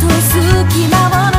と隙間を